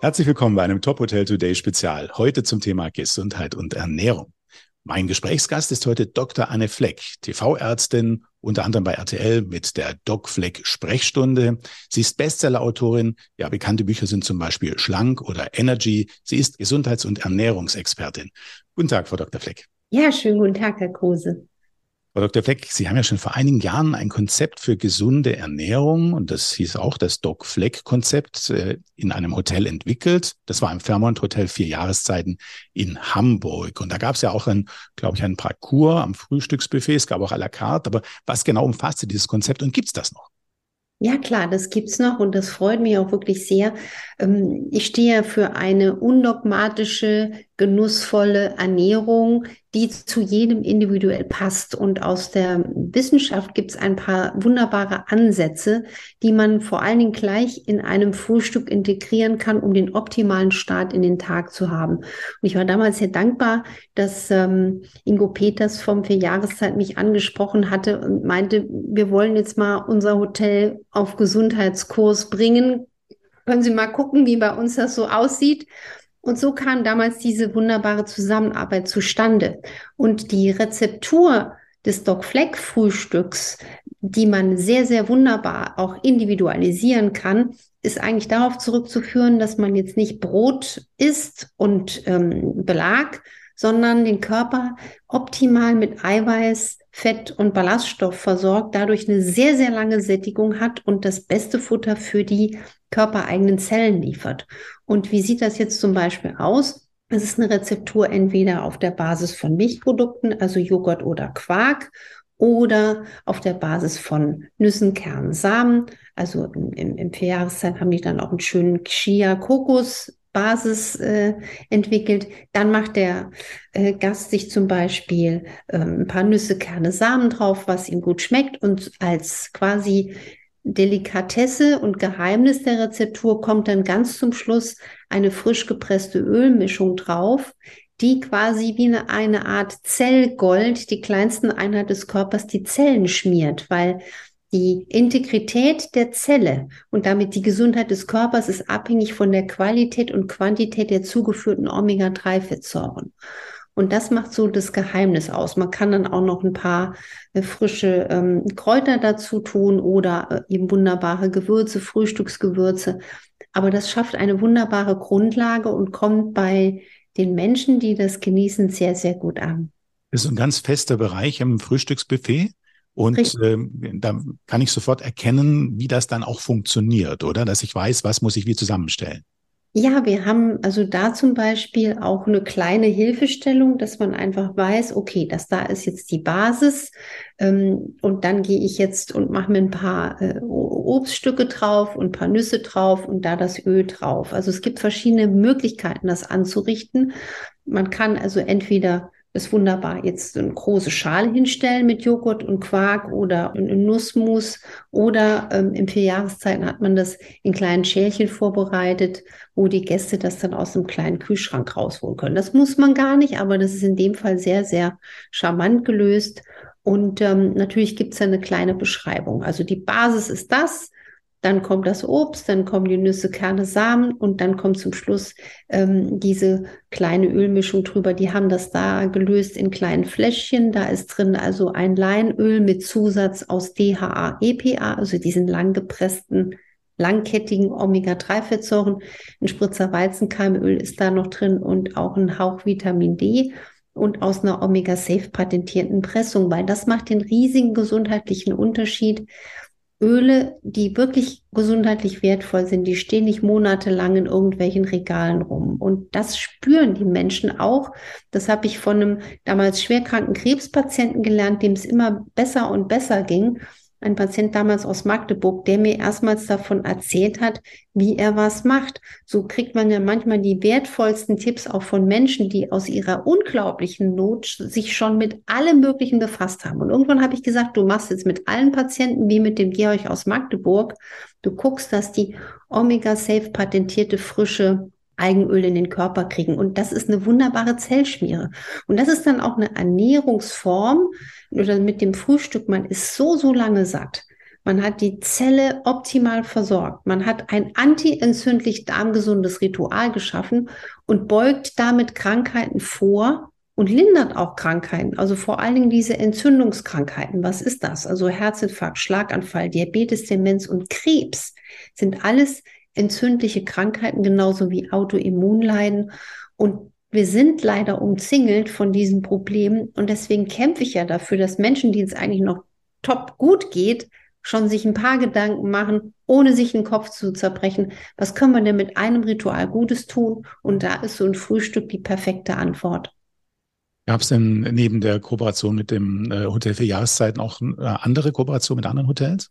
Herzlich willkommen bei einem Top Hotel Today Spezial. Heute zum Thema Gesundheit und Ernährung. Mein Gesprächsgast ist heute Dr. Anne Fleck, TV-Ärztin, unter anderem bei RTL mit der Doc Fleck Sprechstunde. Sie ist Bestsellerautorin. Ja, bekannte Bücher sind zum Beispiel Schlank oder Energy. Sie ist Gesundheits- und Ernährungsexpertin. Guten Tag, Frau Dr. Fleck. Ja, schönen guten Tag, Herr Kruse. Frau Dr. Fleck, Sie haben ja schon vor einigen Jahren ein Konzept für gesunde Ernährung und das hieß auch das Doc Fleck Konzept äh, in einem Hotel entwickelt. Das war im Fairmont Hotel vier Jahreszeiten in Hamburg. Und da gab es ja auch ein, glaube ich, ein Parcours am Frühstücksbuffet. Es gab auch à la carte. Aber was genau umfasste dieses Konzept und gibt es das noch? Ja, klar, das gibt's noch und das freut mich auch wirklich sehr. Ähm, ich stehe für eine undogmatische, genussvolle Ernährung, die zu jedem individuell passt. Und aus der Wissenschaft gibt's ein paar wunderbare Ansätze, die man vor allen Dingen gleich in einem Frühstück integrieren kann, um den optimalen Start in den Tag zu haben. Und ich war damals sehr dankbar, dass ähm, Ingo Peters vom Vier Jahreszeit mich angesprochen hatte und meinte, wir wollen jetzt mal unser Hotel auf Gesundheitskurs bringen. Können Sie mal gucken, wie bei uns das so aussieht. Und so kam damals diese wunderbare Zusammenarbeit zustande. Und die Rezeptur des Doc Fleck Frühstücks, die man sehr, sehr wunderbar auch individualisieren kann, ist eigentlich darauf zurückzuführen, dass man jetzt nicht Brot isst und ähm, Belag, sondern den Körper optimal mit Eiweiß, Fett und Ballaststoff versorgt, dadurch eine sehr, sehr lange Sättigung hat und das beste Futter für die körpereigenen Zellen liefert. Und wie sieht das jetzt zum Beispiel aus? Es ist eine Rezeptur entweder auf der Basis von Milchprodukten, also Joghurt oder Quark, oder auf der Basis von Nüssen, Kernen, Samen. Also im, im, im Vierjahreszeit haben die dann auch einen schönen Chia-Kokos Basis äh, entwickelt. Dann macht der äh, Gast sich zum Beispiel ähm, ein paar Nüsse, Kerne, Samen drauf, was ihm gut schmeckt und als quasi Delikatesse und Geheimnis der Rezeptur kommt dann ganz zum Schluss eine frisch gepresste Ölmischung drauf, die quasi wie eine, eine Art Zellgold, die kleinsten Einheit des Körpers, die Zellen schmiert, weil die Integrität der Zelle und damit die Gesundheit des Körpers ist abhängig von der Qualität und Quantität der zugeführten Omega-3-Fettsäuren. Und das macht so das Geheimnis aus. Man kann dann auch noch ein paar äh, frische ähm, Kräuter dazu tun oder äh, eben wunderbare Gewürze, Frühstücksgewürze. Aber das schafft eine wunderbare Grundlage und kommt bei den Menschen, die das genießen, sehr, sehr gut an. Das ist ein ganz fester Bereich im Frühstücksbuffet. Und ähm, da kann ich sofort erkennen, wie das dann auch funktioniert, oder? Dass ich weiß, was muss ich wie zusammenstellen. Ja, wir haben also da zum Beispiel auch eine kleine Hilfestellung, dass man einfach weiß, okay, das da ist jetzt die Basis ähm, und dann gehe ich jetzt und mache mir ein paar äh, Obststücke drauf und ein paar Nüsse drauf und da das Öl drauf. Also es gibt verschiedene Möglichkeiten, das anzurichten. Man kann also entweder ist wunderbar jetzt eine große Schale hinstellen mit Joghurt und Quark oder Nussmus oder ähm, in vier Jahreszeiten hat man das in kleinen Schälchen vorbereitet, wo die Gäste das dann aus einem kleinen Kühlschrank rausholen können. Das muss man gar nicht, aber das ist in dem Fall sehr, sehr charmant gelöst. Und ähm, natürlich gibt es eine kleine Beschreibung. Also die Basis ist das, dann kommt das Obst, dann kommen die Nüsse, Kerne, Samen und dann kommt zum Schluss ähm, diese kleine Ölmischung drüber. Die haben das da gelöst in kleinen Fläschchen. Da ist drin also ein Leinöl mit Zusatz aus DHA, EPA, also diesen lang gepressten langkettigen Omega-3-Fettsäuren. Ein Spritzer Weizenkeimöl ist da noch drin und auch ein Hauch Vitamin D und aus einer Omega-Safe patentierten Pressung, weil das macht den riesigen gesundheitlichen Unterschied. Öle, die wirklich gesundheitlich wertvoll sind, die stehen nicht monatelang in irgendwelchen Regalen rum. Und das spüren die Menschen auch. Das habe ich von einem damals schwerkranken Krebspatienten gelernt, dem es immer besser und besser ging ein Patient damals aus Magdeburg, der mir erstmals davon erzählt hat, wie er was macht. So kriegt man ja manchmal die wertvollsten Tipps auch von Menschen, die aus ihrer unglaublichen Not sich schon mit allem Möglichen befasst haben. Und irgendwann habe ich gesagt, du machst jetzt mit allen Patienten wie mit dem Georg aus Magdeburg, du guckst, dass die Omega-Safe patentierte frische Eigenöl in den Körper kriegen. Und das ist eine wunderbare Zellschmiere. Und das ist dann auch eine Ernährungsform oder mit dem Frühstück. Man ist so, so lange satt. Man hat die Zelle optimal versorgt. Man hat ein antientzündlich darmgesundes Ritual geschaffen und beugt damit Krankheiten vor und lindert auch Krankheiten, also vor allen Dingen diese Entzündungskrankheiten. Was ist das? Also Herzinfarkt, Schlaganfall, Diabetes, Demenz und Krebs sind alles entzündliche Krankheiten, genauso wie Autoimmunleiden. Und wir sind leider umzingelt von diesen Problemen. Und deswegen kämpfe ich ja dafür, dass Menschen, denen es eigentlich noch top gut geht, schon sich ein paar Gedanken machen, ohne sich den Kopf zu zerbrechen. Was können wir denn mit einem Ritual Gutes tun? Und da ist so ein Frühstück die perfekte Antwort. Gab es denn neben der Kooperation mit dem äh, Hotel für Jahreszeiten auch äh, andere Kooperationen mit anderen Hotels?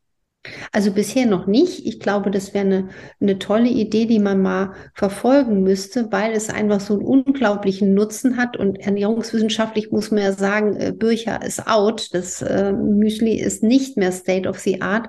Also bisher noch nicht. Ich glaube, das wäre eine, eine tolle Idee, die man mal verfolgen müsste, weil es einfach so einen unglaublichen Nutzen hat. Und ernährungswissenschaftlich muss man ja sagen, äh, Bircher ist out. Das äh, Müsli ist nicht mehr State of the Art.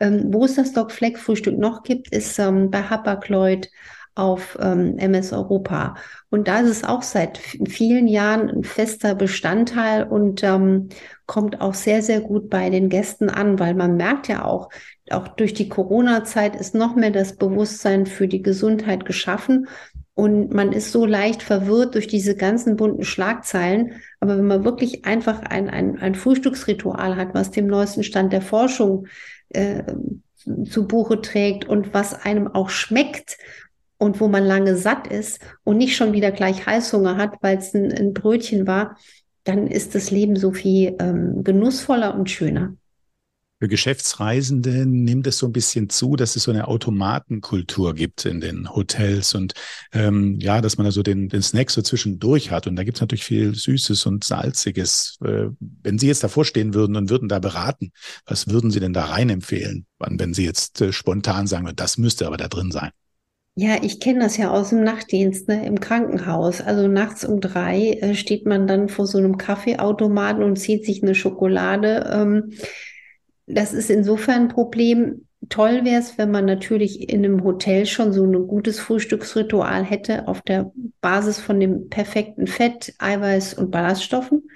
Ähm, wo es das Doc Fleck Frühstück noch gibt, ist ähm, bei Hapag-Lloyd auf ähm, MS Europa. Und da ist es auch seit vielen Jahren ein fester Bestandteil und ähm, kommt auch sehr, sehr gut bei den Gästen an, weil man merkt ja auch, auch durch die Corona-Zeit ist noch mehr das Bewusstsein für die Gesundheit geschaffen. Und man ist so leicht verwirrt durch diese ganzen bunten Schlagzeilen. Aber wenn man wirklich einfach ein, ein, ein Frühstücksritual hat, was dem neuesten Stand der Forschung äh, zu Buche trägt und was einem auch schmeckt und wo man lange satt ist und nicht schon wieder gleich Heißhunger hat, weil es ein, ein, Brötchen war, dann ist das Leben so viel ähm, genussvoller und schöner. Für Geschäftsreisende nimmt es so ein bisschen zu, dass es so eine Automatenkultur gibt in den Hotels und ähm, ja, dass man also den, den Snack so zwischendurch hat. Und da gibt es natürlich viel Süßes und Salziges. Äh, wenn Sie jetzt davor stehen würden und würden da beraten, was würden Sie denn da rein empfehlen, wenn Sie jetzt äh, spontan sagen, das müsste aber da drin sein? Ja, ich kenne das ja aus dem Nachtdienst, ne, im Krankenhaus. Also nachts um drei äh, steht man dann vor so einem Kaffeeautomaten und zieht sich eine Schokolade. Ähm, das ist insofern ein Problem. Toll wäre es, wenn man natürlich in einem Hotel schon so ein gutes Frühstücksritual hätte auf der Basis von dem perfekten Fett, Eiweiß und Ballaststoffen.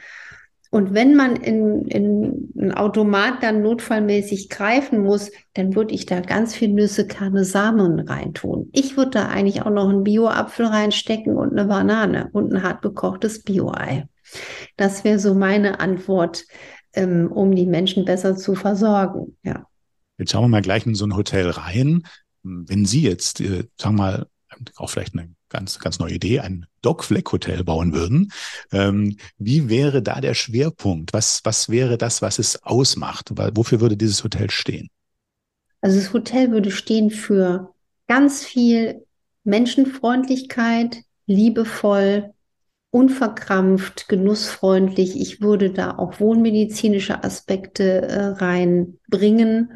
Und wenn man in, in ein Automat dann notfallmäßig greifen muss, dann würde ich da ganz viel Nüsse, Kerne, Samen reintun. Ich würde da eigentlich auch noch einen Bio-Apfel reinstecken und eine Banane und ein hart gekochtes Bio-Ei. Das wäre so meine Antwort, ähm, um die Menschen besser zu versorgen. Ja. Jetzt schauen wir mal gleich in so ein Hotel rein. Wenn Sie jetzt, äh, sagen wir mal, auch vielleicht eine ganz, ganz neue Idee, ein Dog-Fleck-Hotel bauen würden. Ähm, wie wäre da der Schwerpunkt? Was, was wäre das, was es ausmacht? Wofür würde dieses Hotel stehen? Also das Hotel würde stehen für ganz viel Menschenfreundlichkeit, liebevoll, unverkrampft, genussfreundlich. Ich würde da auch wohnmedizinische Aspekte äh, reinbringen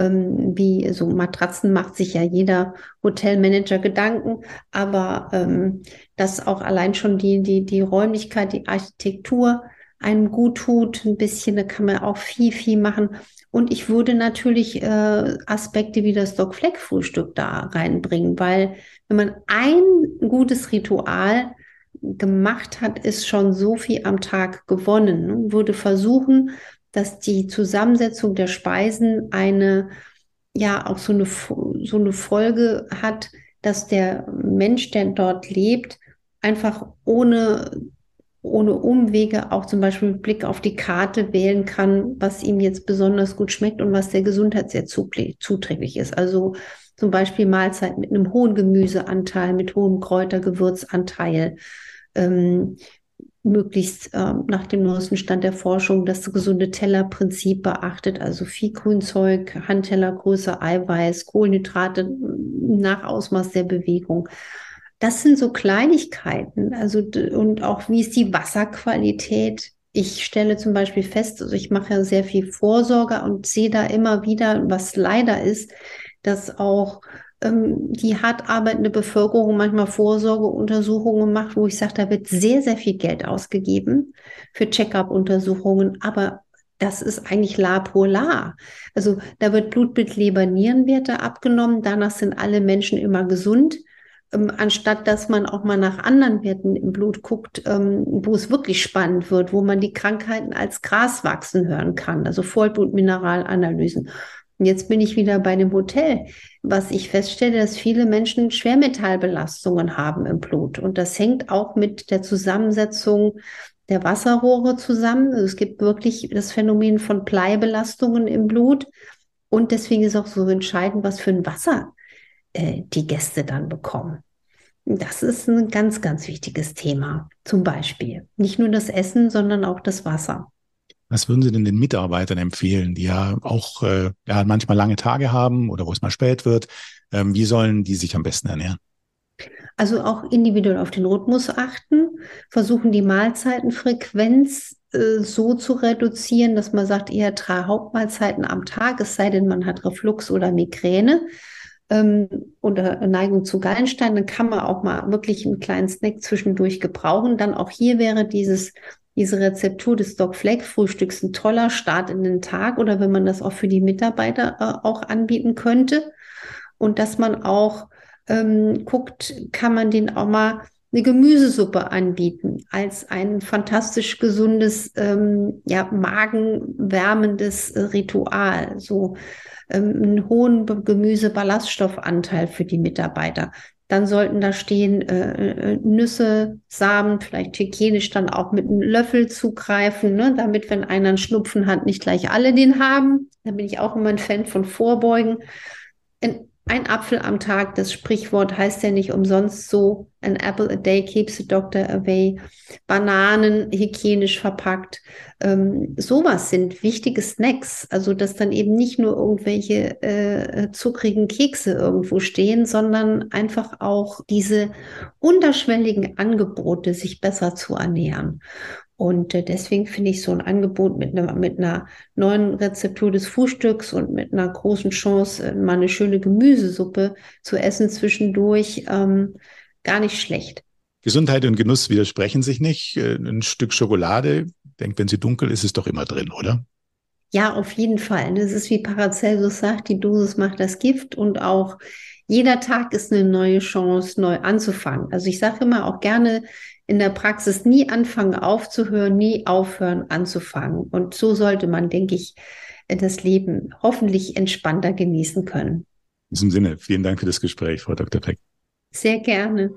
ähm, wie so Matratzen macht sich ja jeder Hotelmanager Gedanken, aber ähm, dass auch allein schon die, die, die Räumlichkeit, die Architektur einem gut tut, ein bisschen, da kann man auch viel, viel machen. Und ich würde natürlich äh, Aspekte wie das Doc Fleck Frühstück da reinbringen, weil wenn man ein gutes Ritual gemacht hat, ist schon so viel am Tag gewonnen. Würde versuchen, dass die Zusammensetzung der Speisen eine, ja, auch so eine, so eine Folge hat, dass der Mensch, der dort lebt, einfach ohne, ohne Umwege auch zum Beispiel mit Blick auf die Karte wählen kann, was ihm jetzt besonders gut schmeckt und was der Gesundheit sehr zuträglich ist. Also zum Beispiel Mahlzeit mit einem hohen Gemüseanteil, mit hohem Kräutergewürzanteil, ähm, möglichst äh, nach dem neuesten Stand der Forschung das gesunde Tellerprinzip beachtet, also viel Grünzeug, Handtellergröße, Eiweiß, Kohlenhydrate nach Ausmaß der Bewegung. Das sind so Kleinigkeiten, also und auch wie ist die Wasserqualität? Ich stelle zum Beispiel fest, also ich mache ja sehr viel Vorsorge und sehe da immer wieder, was leider ist, dass auch ähm, die hart arbeitende Bevölkerung manchmal Vorsorgeuntersuchungen macht, wo ich sage, da wird sehr, sehr viel Geld ausgegeben für Check-up-Untersuchungen, aber das ist eigentlich la pour la. Also da wird Blutbild, Leber, Nierenwerte abgenommen. Danach sind alle Menschen immer gesund. Ähm, anstatt dass man auch mal nach anderen Werten im Blut guckt, ähm, wo es wirklich spannend wird, wo man die Krankheiten als Gras wachsen hören kann, also Vollblutmineralanalysen. Und jetzt bin ich wieder bei dem Hotel, was ich feststelle, dass viele Menschen Schwermetallbelastungen haben im Blut. Und das hängt auch mit der Zusammensetzung der Wasserrohre zusammen. Also es gibt wirklich das Phänomen von Bleibelastungen im Blut. Und deswegen ist auch so entscheidend, was für ein Wasser äh, die Gäste dann bekommen. Das ist ein ganz, ganz wichtiges Thema. Zum Beispiel nicht nur das Essen, sondern auch das Wasser. Was würden Sie denn den Mitarbeitern empfehlen, die ja auch äh, ja, manchmal lange Tage haben oder wo es mal spät wird? Ähm, wie sollen die sich am besten ernähren? Also auch individuell auf den Rhythmus achten, versuchen die Mahlzeitenfrequenz äh, so zu reduzieren, dass man sagt, eher drei Hauptmahlzeiten am Tag, es sei denn, man hat Reflux oder Migräne ähm, oder Neigung zu Gallenstein, dann kann man auch mal wirklich einen kleinen Snack zwischendurch gebrauchen. Dann auch hier wäre dieses diese Rezeptur des Doc Flag Frühstücks ein toller Start in den Tag oder wenn man das auch für die Mitarbeiter äh, auch anbieten könnte. Und dass man auch ähm, guckt, kann man den auch mal eine Gemüsesuppe anbieten als ein fantastisch gesundes, ähm, ja, magenwärmendes Ritual. So ähm, einen hohen Gemüse-Ballaststoffanteil für die Mitarbeiter. Dann sollten da stehen äh, äh, Nüsse, Samen, vielleicht hygienisch dann auch mit einem Löffel zugreifen, ne? damit, wenn einer einen Schnupfen hat, nicht gleich alle den haben. Da bin ich auch immer ein Fan von Vorbeugen. Ein Apfel am Tag, das Sprichwort heißt ja nicht umsonst so, an apple a day keeps the doctor away. Bananen hygienisch verpackt. Ähm, sowas sind wichtige Snacks. Also, dass dann eben nicht nur irgendwelche äh, zuckrigen Kekse irgendwo stehen, sondern einfach auch diese unterschwelligen Angebote, sich besser zu ernähren. Und äh, deswegen finde ich so ein Angebot mit einer, mit einer neuen Rezeptur des Frühstücks und mit einer großen Chance, äh, mal eine schöne Gemüsesuppe zu essen zwischendurch, ähm, gar nicht schlecht. Gesundheit und Genuss widersprechen sich nicht. Äh, ein Stück Schokolade, denkt, wenn sie dunkel ist, ist doch immer drin, oder? Ja, auf jeden Fall. Das ist wie Paracelsus sagt, die Dosis macht das Gift und auch jeder Tag ist eine neue Chance, neu anzufangen. Also ich sage immer auch gerne, in der Praxis nie anfangen aufzuhören, nie aufhören anzufangen. Und so sollte man, denke ich, das Leben hoffentlich entspannter genießen können. In diesem Sinne, vielen Dank für das Gespräch, Frau Dr. Peck. Sehr gerne.